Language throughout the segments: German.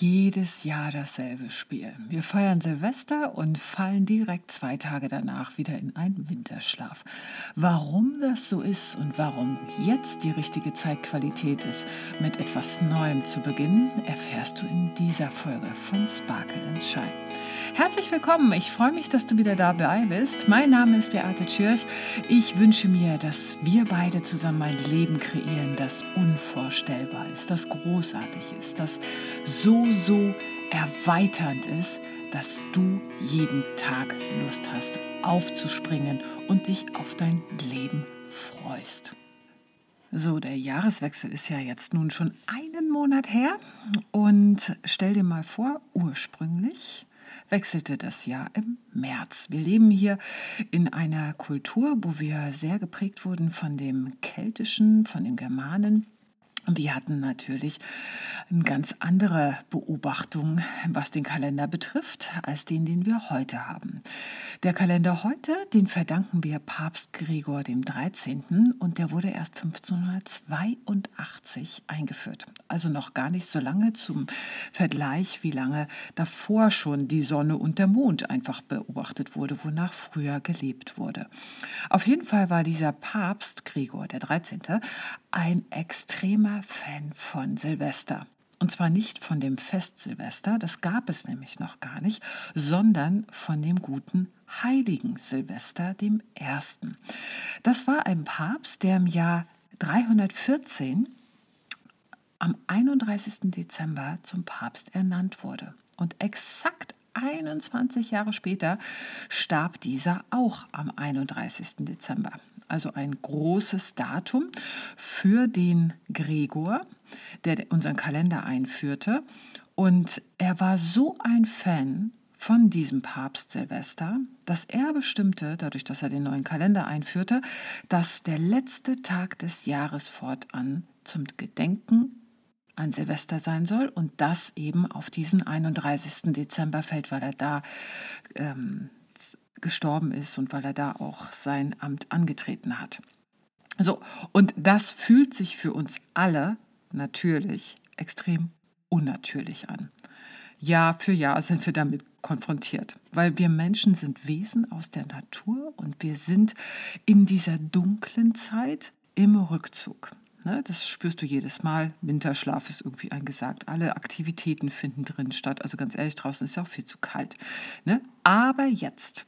jedes Jahr dasselbe Spiel. Wir feiern Silvester und fallen direkt zwei Tage danach wieder in einen Winterschlaf. Warum das so ist und warum jetzt die richtige Zeitqualität ist, mit etwas Neuem zu beginnen, erfährst du in dieser Folge von Sparkle and Shine. Herzlich willkommen, ich freue mich, dass du wieder dabei bist. Mein Name ist Beate Tschirch. Ich wünsche mir, dass wir beide zusammen ein Leben kreieren, das unvorstellbar ist, das großartig ist, das so so, erweiternd ist, dass du jeden Tag Lust hast, aufzuspringen und dich auf dein Leben freust. So, der Jahreswechsel ist ja jetzt nun schon einen Monat her und stell dir mal vor, ursprünglich wechselte das Jahr im März. Wir leben hier in einer Kultur, wo wir sehr geprägt wurden von dem Keltischen, von den Germanen und die hatten natürlich eine ganz andere Beobachtung, was den Kalender betrifft, als den, den wir heute haben. Der Kalender heute, den verdanken wir Papst Gregor dem 13. und der wurde erst 1582 eingeführt. Also noch gar nicht so lange zum Vergleich, wie lange davor schon die Sonne und der Mond einfach beobachtet wurde, wonach früher gelebt wurde. Auf jeden Fall war dieser Papst Gregor der 13. ein extremer Fan von Silvester. Und zwar nicht von dem Fest Silvester, das gab es nämlich noch gar nicht, sondern von dem guten heiligen Silvester, dem ersten. Das war ein Papst, der im Jahr 314 am 31. Dezember zum Papst ernannt wurde. Und exakt 21 Jahre später starb dieser auch am 31. Dezember also ein großes Datum für den Gregor, der unseren Kalender einführte. Und er war so ein Fan von diesem Papst Silvester, dass er bestimmte, dadurch, dass er den neuen Kalender einführte, dass der letzte Tag des Jahres fortan zum Gedenken an Silvester sein soll und das eben auf diesen 31. Dezember fällt, weil er da ähm, gestorben ist und weil er da auch sein Amt angetreten hat. So, und das fühlt sich für uns alle natürlich extrem unnatürlich an. Jahr für Jahr sind wir damit konfrontiert, weil wir Menschen sind Wesen aus der Natur und wir sind in dieser dunklen Zeit im Rückzug. Ne, das spürst du jedes Mal. Winterschlaf ist irgendwie angesagt. Alle Aktivitäten finden drin statt. Also ganz ehrlich, draußen ist ja auch viel zu kalt. Ne? Aber jetzt,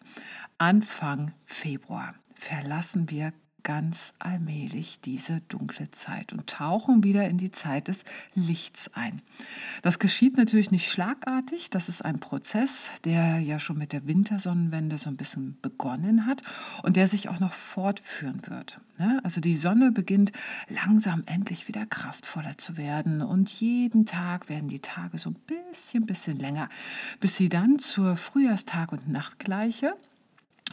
Anfang Februar, verlassen wir ganz allmählich diese dunkle Zeit und tauchen wieder in die Zeit des Lichts ein. Das geschieht natürlich nicht schlagartig, das ist ein Prozess, der ja schon mit der Wintersonnenwende so ein bisschen begonnen hat und der sich auch noch fortführen wird. Ne? Also die Sonne beginnt langsam endlich wieder kraftvoller zu werden und jeden Tag werden die Tage so ein bisschen, bisschen länger, bis sie dann zur Frühjahrstag- und Nachtgleiche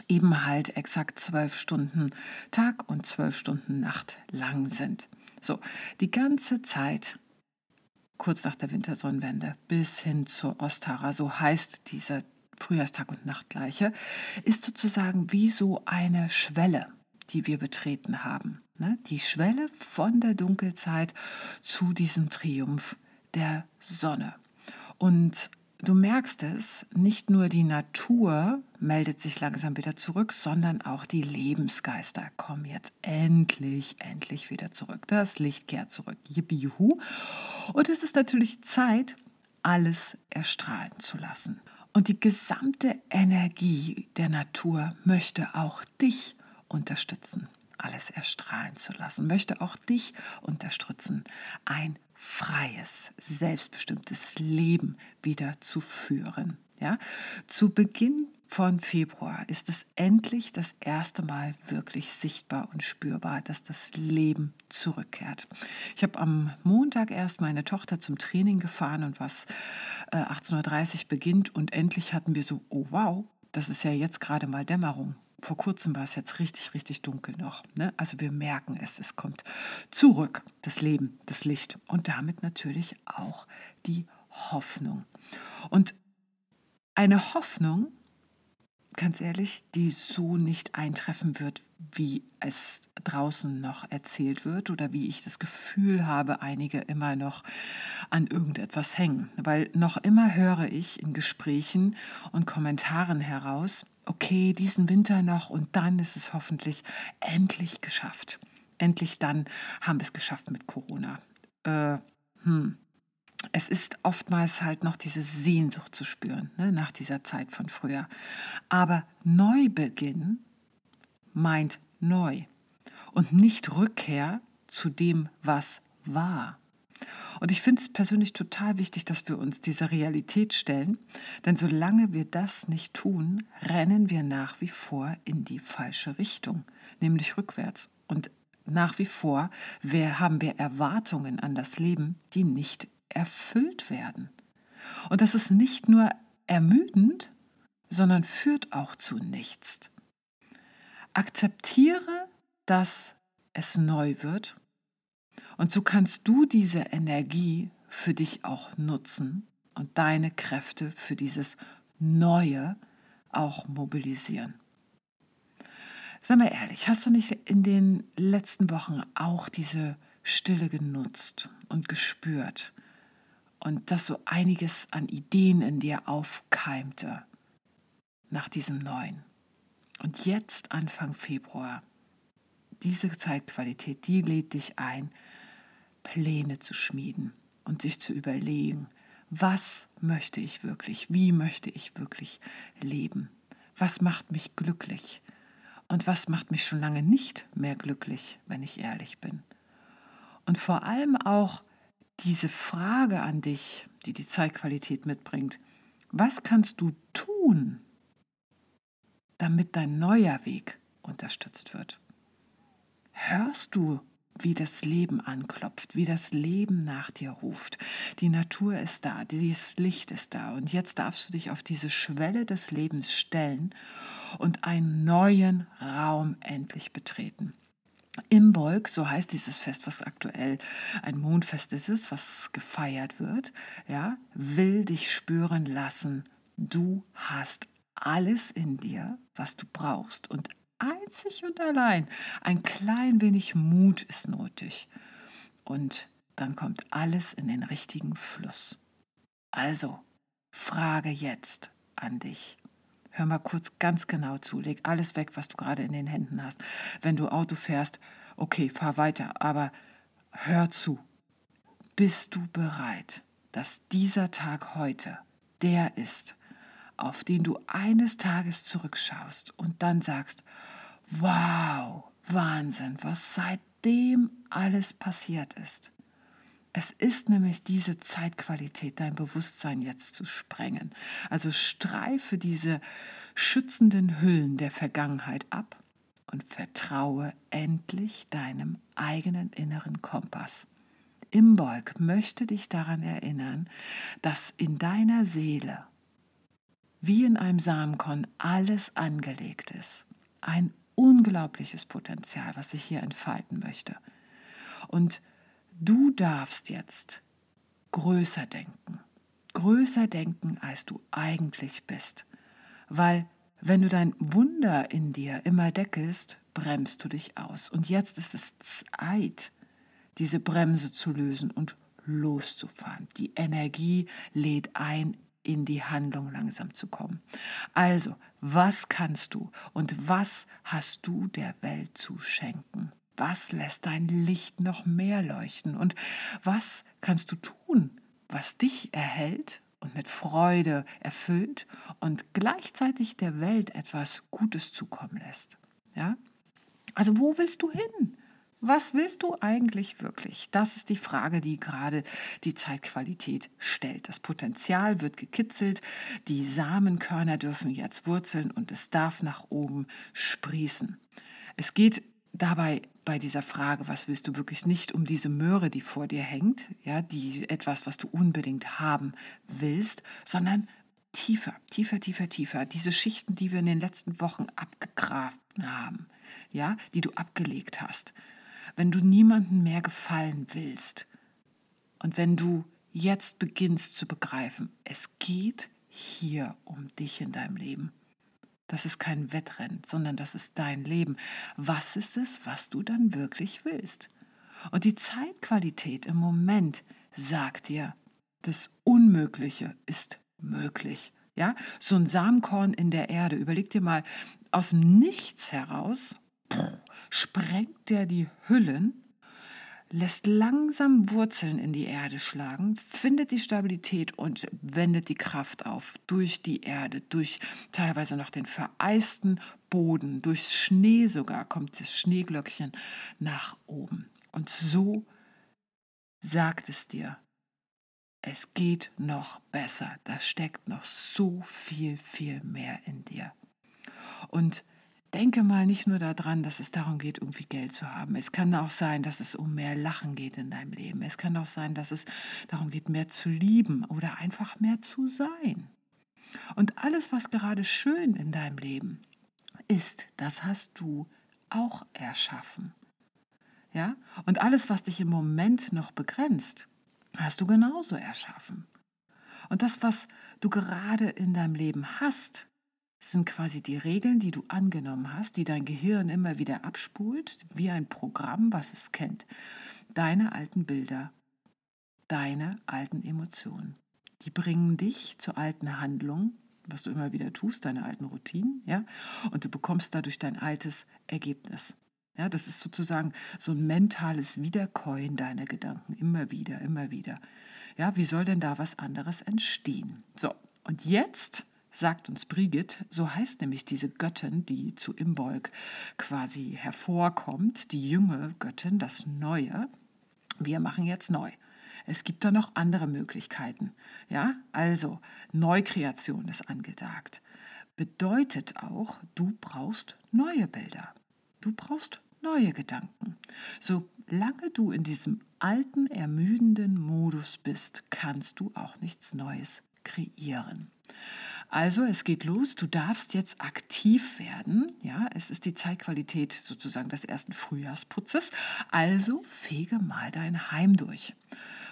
eben halt exakt zwölf Stunden Tag und zwölf Stunden Nacht lang sind. So, die ganze Zeit kurz nach der Wintersonnenwende bis hin zur Ostara, so heißt diese Frühjahrstag- und Nachtgleiche, ist sozusagen wie so eine Schwelle, die wir betreten haben. Ne? Die Schwelle von der Dunkelzeit zu diesem Triumph der Sonne. Und Du merkst es, nicht nur die Natur meldet sich langsam wieder zurück, sondern auch die Lebensgeister kommen jetzt endlich, endlich wieder zurück. Das Licht kehrt zurück. Yippie, juhu. Und es ist natürlich Zeit, alles erstrahlen zu lassen. Und die gesamte Energie der Natur möchte auch dich unterstützen, alles erstrahlen zu lassen, möchte auch dich unterstützen, ein freies, selbstbestimmtes Leben wieder zu führen. Ja? Zu Beginn von Februar ist es endlich das erste Mal wirklich sichtbar und spürbar, dass das Leben zurückkehrt. Ich habe am Montag erst meine Tochter zum Training gefahren und was äh, 18.30 Uhr beginnt und endlich hatten wir so, oh wow, das ist ja jetzt gerade mal Dämmerung vor kurzem war es jetzt richtig, richtig dunkel noch. Ne? Also wir merken es, es kommt zurück, das Leben, das Licht und damit natürlich auch die Hoffnung. Und eine Hoffnung, ganz ehrlich, die so nicht eintreffen wird, wie es draußen noch erzählt wird oder wie ich das Gefühl habe, einige immer noch an irgendetwas hängen. Weil noch immer höre ich in Gesprächen und Kommentaren heraus, okay, diesen Winter noch und dann ist es hoffentlich endlich geschafft. Endlich dann haben wir es geschafft mit Corona. Äh, hm es ist oftmals halt noch diese Sehnsucht zu spüren ne, nach dieser Zeit von früher. Aber Neubeginn meint neu und nicht Rückkehr zu dem, was war. Und ich finde es persönlich total wichtig, dass wir uns dieser Realität stellen, denn solange wir das nicht tun, rennen wir nach wie vor in die falsche Richtung, nämlich rückwärts. Und nach wie vor haben wir Erwartungen an das Leben, die nicht erfüllt werden. Und das ist nicht nur ermüdend, sondern führt auch zu nichts. Akzeptiere, dass es neu wird und so kannst du diese Energie für dich auch nutzen und deine Kräfte für dieses Neue auch mobilisieren. Sag mal ehrlich, hast du nicht in den letzten Wochen auch diese Stille genutzt und gespürt? und dass so einiges an Ideen in dir aufkeimte nach diesem neuen. Und jetzt, Anfang Februar, diese Zeitqualität, die lädt dich ein, Pläne zu schmieden und sich zu überlegen, was möchte ich wirklich, wie möchte ich wirklich leben, was macht mich glücklich und was macht mich schon lange nicht mehr glücklich, wenn ich ehrlich bin. Und vor allem auch, diese Frage an dich, die die Zeitqualität mitbringt, was kannst du tun, damit dein neuer Weg unterstützt wird? Hörst du, wie das Leben anklopft, wie das Leben nach dir ruft? Die Natur ist da, dieses Licht ist da und jetzt darfst du dich auf diese Schwelle des Lebens stellen und einen neuen Raum endlich betreten. Imbolg, so heißt dieses Fest, was aktuell ein Mondfest ist, was gefeiert wird, ja, will dich spüren lassen, du hast alles in dir, was du brauchst und einzig und allein ein klein wenig Mut ist nötig. Und dann kommt alles in den richtigen Fluss. Also, frage jetzt an dich. Hör mal kurz ganz genau zu. Leg alles weg, was du gerade in den Händen hast. Wenn du Auto fährst, okay, fahr weiter, aber hör zu. Bist du bereit, dass dieser Tag heute der ist, auf den du eines Tages zurückschaust und dann sagst, wow, Wahnsinn, was seitdem alles passiert ist. Es ist nämlich diese Zeitqualität, dein Bewusstsein jetzt zu sprengen. Also streife diese schützenden Hüllen der Vergangenheit ab und vertraue endlich deinem eigenen inneren Kompass. Imbolg möchte dich daran erinnern, dass in deiner Seele, wie in einem Samenkorn, alles angelegt ist. Ein unglaubliches Potenzial, was sich hier entfalten möchte. Und Du darfst jetzt größer denken, größer denken, als du eigentlich bist. Weil wenn du dein Wunder in dir immer deckelst, bremst du dich aus. Und jetzt ist es Zeit, diese Bremse zu lösen und loszufahren. Die Energie lädt ein, in die Handlung langsam zu kommen. Also, was kannst du und was hast du der Welt zu schenken? Was lässt dein Licht noch mehr leuchten? Und was kannst du tun, was dich erhält und mit Freude erfüllt und gleichzeitig der Welt etwas Gutes zukommen lässt? Ja? Also wo willst du hin? Was willst du eigentlich wirklich? Das ist die Frage, die gerade die Zeitqualität stellt. Das Potenzial wird gekitzelt, die Samenkörner dürfen jetzt wurzeln und es darf nach oben sprießen. Es geht dabei bei dieser Frage, was willst du wirklich nicht um diese Möhre, die vor dir hängt, ja, die etwas, was du unbedingt haben willst, sondern tiefer, tiefer, tiefer, tiefer. Diese Schichten, die wir in den letzten Wochen abgegraben haben, ja, die du abgelegt hast. Wenn du niemandem mehr gefallen willst und wenn du jetzt beginnst zu begreifen, es geht hier um dich in deinem Leben. Das ist kein Wettrennen, sondern das ist dein Leben. Was ist es, was du dann wirklich willst? Und die Zeitqualität im Moment sagt dir, das Unmögliche ist möglich. Ja, so ein Samenkorn in der Erde. Überleg dir mal, aus dem Nichts heraus sprengt der die Hüllen lässt langsam Wurzeln in die Erde schlagen, findet die Stabilität und wendet die Kraft auf durch die Erde, durch teilweise noch den vereisten Boden, durchs Schnee sogar kommt das Schneeglöckchen nach oben. Und so sagt es dir, es geht noch besser, da steckt noch so viel, viel mehr in dir. Und denke mal nicht nur daran, dass es darum geht, irgendwie Geld zu haben. Es kann auch sein, dass es um mehr Lachen geht in deinem Leben. Es kann auch sein, dass es darum geht, mehr zu lieben oder einfach mehr zu sein. Und alles, was gerade schön in deinem Leben ist, das hast du auch erschaffen. Ja? Und alles, was dich im Moment noch begrenzt, hast du genauso erschaffen. Und das, was du gerade in deinem Leben hast, sind quasi die Regeln, die du angenommen hast, die dein Gehirn immer wieder abspult, wie ein Programm, was es kennt. Deine alten Bilder, deine alten Emotionen. Die bringen dich zu alten Handlungen, was du immer wieder tust, deine alten Routinen, ja, und du bekommst dadurch dein altes Ergebnis. Ja, das ist sozusagen so ein mentales Wiederkäuen deiner Gedanken, immer wieder, immer wieder. Ja, wie soll denn da was anderes entstehen? So, und jetzt sagt uns Brigitte, so heißt nämlich diese Göttin, die zu Imbolg quasi hervorkommt, die junge Göttin, das Neue. Wir machen jetzt neu. Es gibt da noch andere Möglichkeiten. Ja, also Neukreation ist angesagt. Bedeutet auch, du brauchst neue Bilder. Du brauchst neue Gedanken. Solange du in diesem alten, ermüdenden Modus bist, kannst du auch nichts Neues kreieren. Also es geht los, du darfst jetzt aktiv werden. Ja, es ist die Zeitqualität sozusagen des ersten Frühjahrsputzes. Also fege mal dein Heim durch.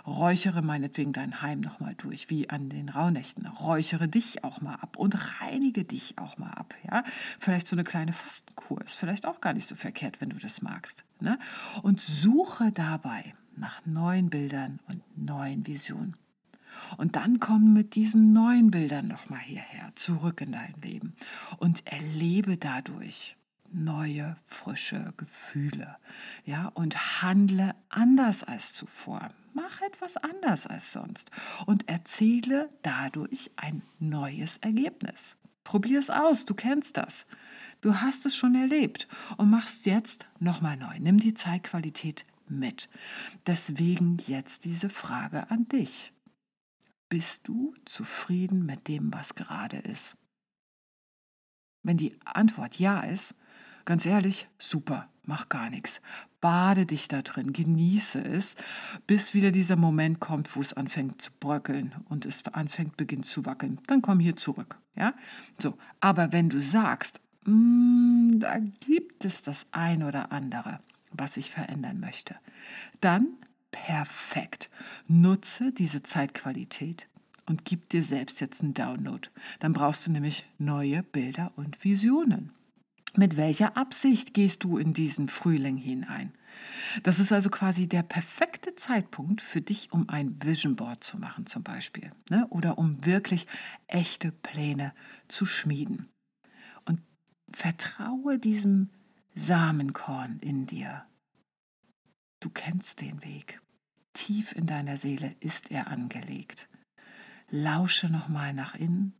Räuchere meinetwegen dein Heim nochmal durch, wie an den Rauhnächten. Räuchere dich auch mal ab und reinige dich auch mal ab. Ja? Vielleicht so eine kleine Fastenkur ist vielleicht auch gar nicht so verkehrt, wenn du das magst. Ne? Und suche dabei nach neuen Bildern und neuen Visionen. Und dann komm mit diesen neuen Bildern nochmal hierher, zurück in dein Leben und erlebe dadurch neue, frische Gefühle. Ja, und handle anders als zuvor. Mach etwas anders als sonst und erzähle dadurch ein neues Ergebnis. Probier es aus, du kennst das. Du hast es schon erlebt und machst jetzt nochmal neu. Nimm die Zeitqualität mit. Deswegen jetzt diese Frage an dich. Bist du zufrieden mit dem, was gerade ist? Wenn die Antwort ja ist, ganz ehrlich, super, mach gar nichts. Bade dich da drin, genieße es, bis wieder dieser Moment kommt, wo es anfängt zu bröckeln und es anfängt, beginnt zu wackeln. Dann komm hier zurück. Ja? So, aber wenn du sagst, mm, da gibt es das ein oder andere, was ich verändern möchte, dann perfekt. Nutze diese Zeitqualität und gib dir selbst jetzt einen Download. Dann brauchst du nämlich neue Bilder und Visionen. Mit welcher Absicht gehst du in diesen Frühling hinein? Das ist also quasi der perfekte Zeitpunkt für dich, um ein Vision Board zu machen zum Beispiel. Ne? Oder um wirklich echte Pläne zu schmieden. Und vertraue diesem Samenkorn in dir. Du kennst den Weg. Tief in deiner Seele ist er angelegt. Lausche nochmal nach innen,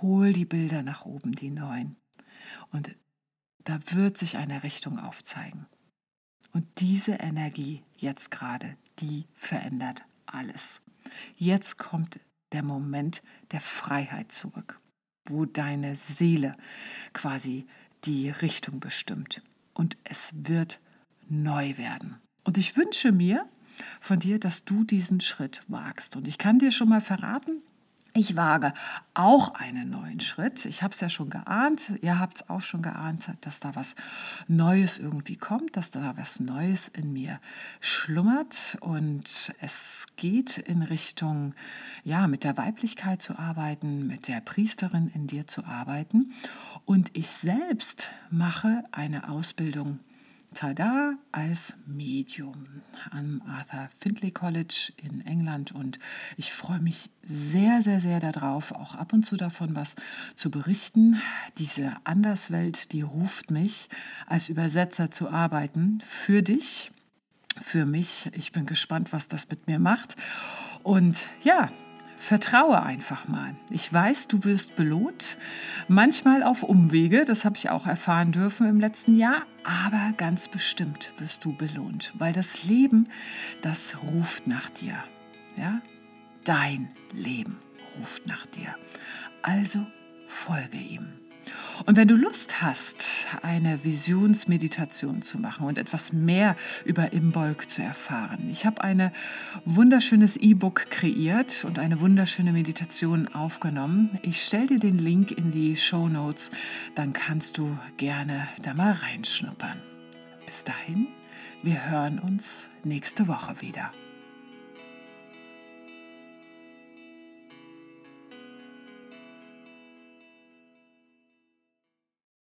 hol die Bilder nach oben, die neuen. Und da wird sich eine Richtung aufzeigen. Und diese Energie jetzt gerade, die verändert alles. Jetzt kommt der Moment der Freiheit zurück, wo deine Seele quasi die Richtung bestimmt. Und es wird neu werden. Und ich wünsche mir von dir, dass du diesen Schritt wagst. Und ich kann dir schon mal verraten, Ich wage auch einen neuen Schritt. Ich habe es ja schon geahnt, ihr habt es auch schon geahnt, dass da was Neues irgendwie kommt, dass da was Neues in mir schlummert und es geht in Richtung, ja, mit der Weiblichkeit zu arbeiten, mit der Priesterin in dir zu arbeiten. Und ich selbst mache eine Ausbildung Tada als Medium am Arthur Findlay College in England und ich freue mich sehr, sehr, sehr darauf, auch ab und zu davon was zu berichten. Diese Anderswelt, die ruft mich, als Übersetzer zu arbeiten, für dich, für mich. Ich bin gespannt, was das mit mir macht. Und ja, Vertraue einfach mal. Ich weiß, du wirst belohnt, manchmal auf Umwege, das habe ich auch erfahren dürfen im letzten Jahr, aber ganz bestimmt wirst du belohnt, weil das Leben, das ruft nach dir. Ja? Dein Leben ruft nach dir. Also folge ihm. Und wenn du Lust hast, eine Visionsmeditation zu machen und etwas mehr über Imbolg zu erfahren, ich habe ein wunderschönes E-Book kreiert und eine wunderschöne Meditation aufgenommen. Ich stelle dir den Link in die Show Notes, dann kannst du gerne da mal reinschnuppern. Bis dahin, wir hören uns nächste Woche wieder.